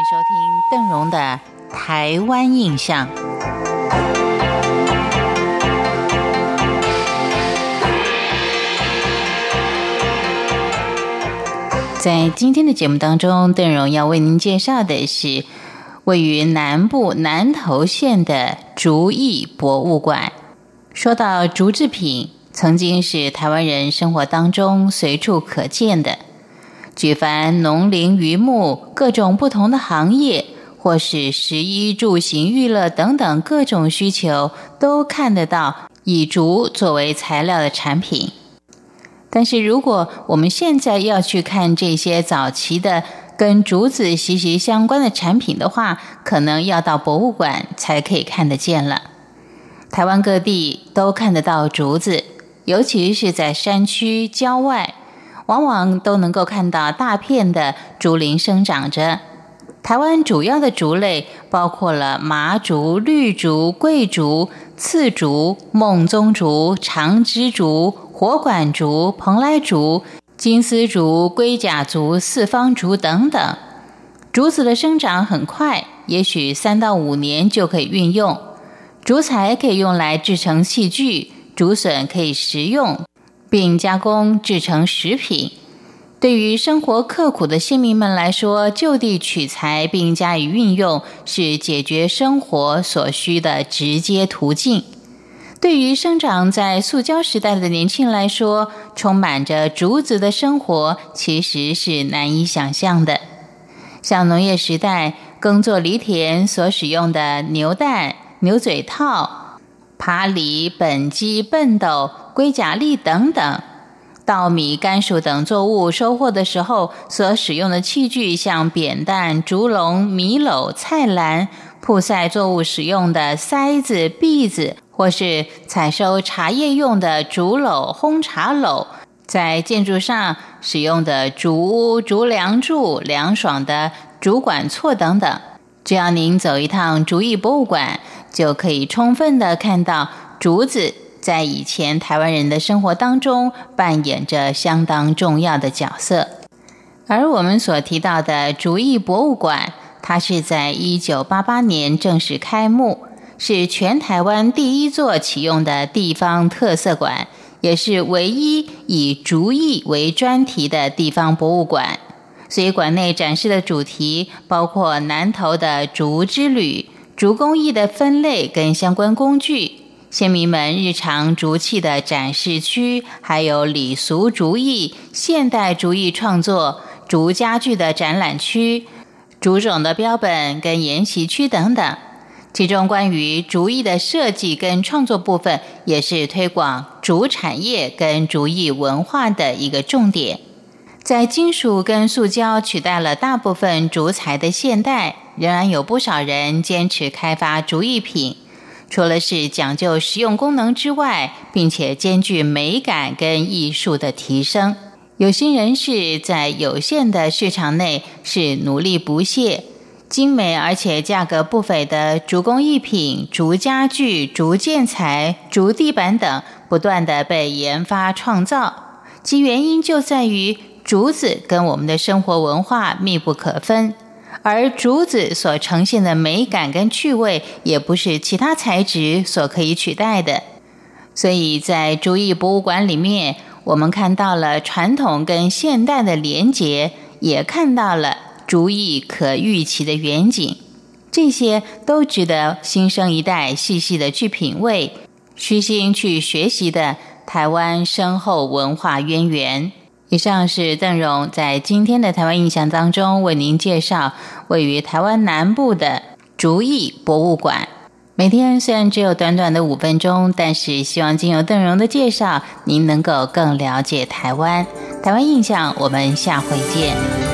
请收听邓荣的《台湾印象》。在今天的节目当中，邓荣要为您介绍的是位于南部南投县的竹艺博物馆。说到竹制品，曾经是台湾人生活当中随处可见的。举凡农林渔牧各种不同的行业，或是食衣住行娱乐等等各种需求，都看得到以竹作为材料的产品。但是，如果我们现在要去看这些早期的跟竹子息息相关的产品的话，可能要到博物馆才可以看得见了。台湾各地都看得到竹子，尤其是在山区郊外，往往都能够看到大片的竹林生长着。台湾主要的竹类包括了麻竹、绿竹、桂竹、刺竹、孟宗竹、长枝竹。火管竹、蓬莱竹、金丝竹、龟甲竹、四方竹等等，竹子的生长很快，也许三到五年就可以运用。竹材可以用来制成器具，竹笋可以食用，并加工制成食品。对于生活刻苦的先民们来说，就地取材并加以运用，是解决生活所需的直接途径。对于生长在塑胶时代的年轻人来说，充满着竹子的生活其实是难以想象的。像农业时代耕作犁田所使用的牛蛋、牛嘴套、耙犁、本机、笨斗、龟甲笠等等；稻米、甘薯等作物收获的时候所使用的器具，像扁担、竹笼、米篓、菜篮；铺晒作物使用的筛子、篦子。或是采收茶叶用的竹篓、烘茶篓，在建筑上使用的竹屋、竹梁柱、凉爽的竹管错等等。只要您走一趟竹艺博物馆，就可以充分的看到竹子在以前台湾人的生活当中扮演着相当重要的角色。而我们所提到的竹艺博物馆，它是在一九八八年正式开幕。是全台湾第一座启用的地方特色馆，也是唯一以竹艺为专题的地方博物馆。所以，馆内展示的主题包括南投的竹之旅、竹工艺的分类跟相关工具、先民们日常竹器的展示区，还有礼俗竹艺、现代竹艺创作、竹家具的展览区、竹种的标本跟研习区等等。其中关于竹艺的设计跟创作部分，也是推广竹产业跟竹艺文化的一个重点。在金属跟塑胶取代了大部分竹材的现代，仍然有不少人坚持开发竹艺品。除了是讲究实用功能之外，并且兼具美感跟艺术的提升，有心人士在有限的市场内是努力不懈。精美而且价格不菲的竹工艺品、竹家具、竹建材、竹地板等，不断的被研发创造，其原因就在于竹子跟我们的生活文化密不可分，而竹子所呈现的美感跟趣味，也不是其他材质所可以取代的。所以在竹艺博物馆里面，我们看到了传统跟现代的连结，也看到了。竹艺可预期的远景，这些都值得新生一代细细的去品味，虚心去学习的台湾深厚文化渊源。以上是邓荣在今天的台湾印象当中为您介绍位于台湾南部的竹艺博物馆。每天虽然只有短短的五分钟，但是希望经由邓荣的介绍，您能够更了解台湾。台湾印象，我们下回见。